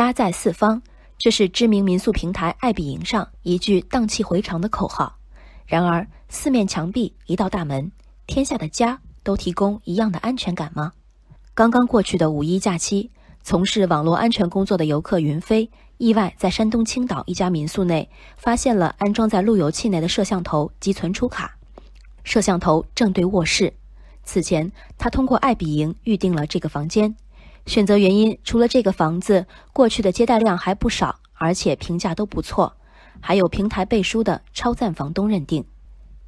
家在四方，这是知名民宿平台爱彼迎上一句荡气回肠的口号。然而，四面墙壁一道大门，天下的家都提供一样的安全感吗？刚刚过去的五一假期，从事网络安全工作的游客云飞意外在山东青岛一家民宿内发现了安装在路由器内的摄像头及存储卡，摄像头正对卧室。此前，他通过爱彼迎预定了这个房间。选择原因除了这个房子过去的接待量还不少，而且评价都不错，还有平台背书的超赞房东认定。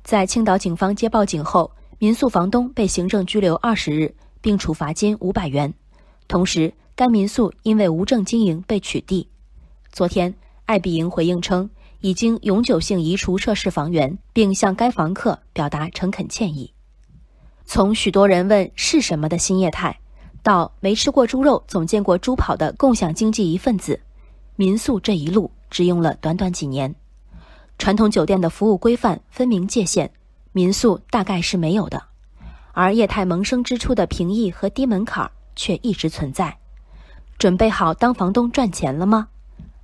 在青岛警方接报警后，民宿房东被行政拘留二十日，并处罚金五百元。同时，该民宿因为无证经营被取缔。昨天，爱彼迎回应称，已经永久性移除涉事房源，并向该房客表达诚恳歉意。从许多人问是什么的新业态。到没吃过猪肉，总见过猪跑的共享经济一份子，民宿这一路只用了短短几年。传统酒店的服务规范分明界限，民宿大概是没有的。而业态萌生之初的平易和低门槛却一直存在。准备好当房东赚钱了吗？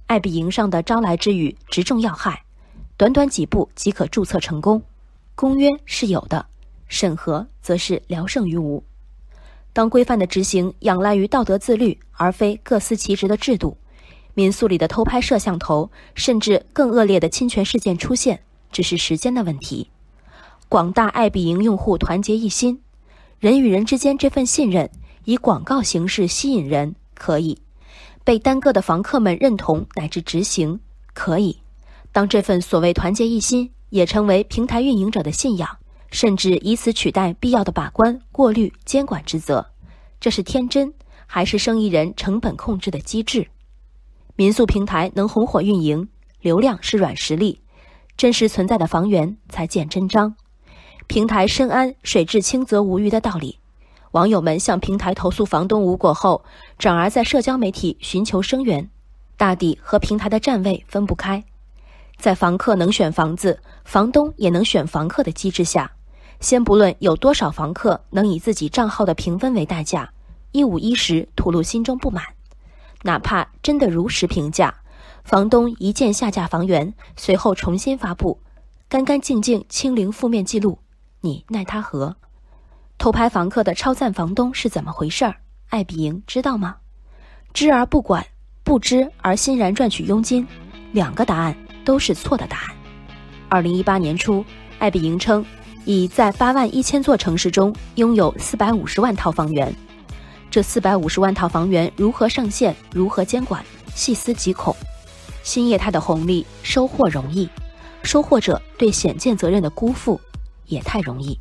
爱彼迎上的招来之语直中要害，短短几步即可注册成功。公约是有的，审核则是聊胜于无。当规范的执行仰赖于道德自律，而非各司其职的制度，民宿里的偷拍摄像头，甚至更恶劣的侵权事件出现，只是时间的问题。广大爱彼迎用户团结一心，人与人之间这份信任以广告形式吸引人，可以被单个的房客们认同乃至执行，可以。当这份所谓团结一心也成为平台运营者的信仰。甚至以此取代必要的把关、过滤、监管职责，这是天真还是生意人成本控制的机制？民宿平台能红火运营，流量是软实力，真实存在的房源才见真章。平台深谙水至清则无鱼的道理，网友们向平台投诉房东无果后，转而在社交媒体寻求声援，大抵和平台的站位分不开。在房客能选房子，房东也能选房客的机制下。先不论有多少房客能以自己账号的评分为代价，一五一十吐露心中不满，哪怕真的如实评价，房东一键下架房源，随后重新发布，干干净净清零负面记录，你奈他何？偷拍房客的超赞房东是怎么回事儿？爱彼迎知道吗？知而不管，不知而欣然赚取佣金，两个答案都是错的答案。二零一八年初，爱彼迎称。已在八万一千座城市中拥有四百五十万套房源，这四百五十万套房源如何上线、如何监管，细思极恐。新业态的红利收获容易，收获者对显见责任的辜负也太容易。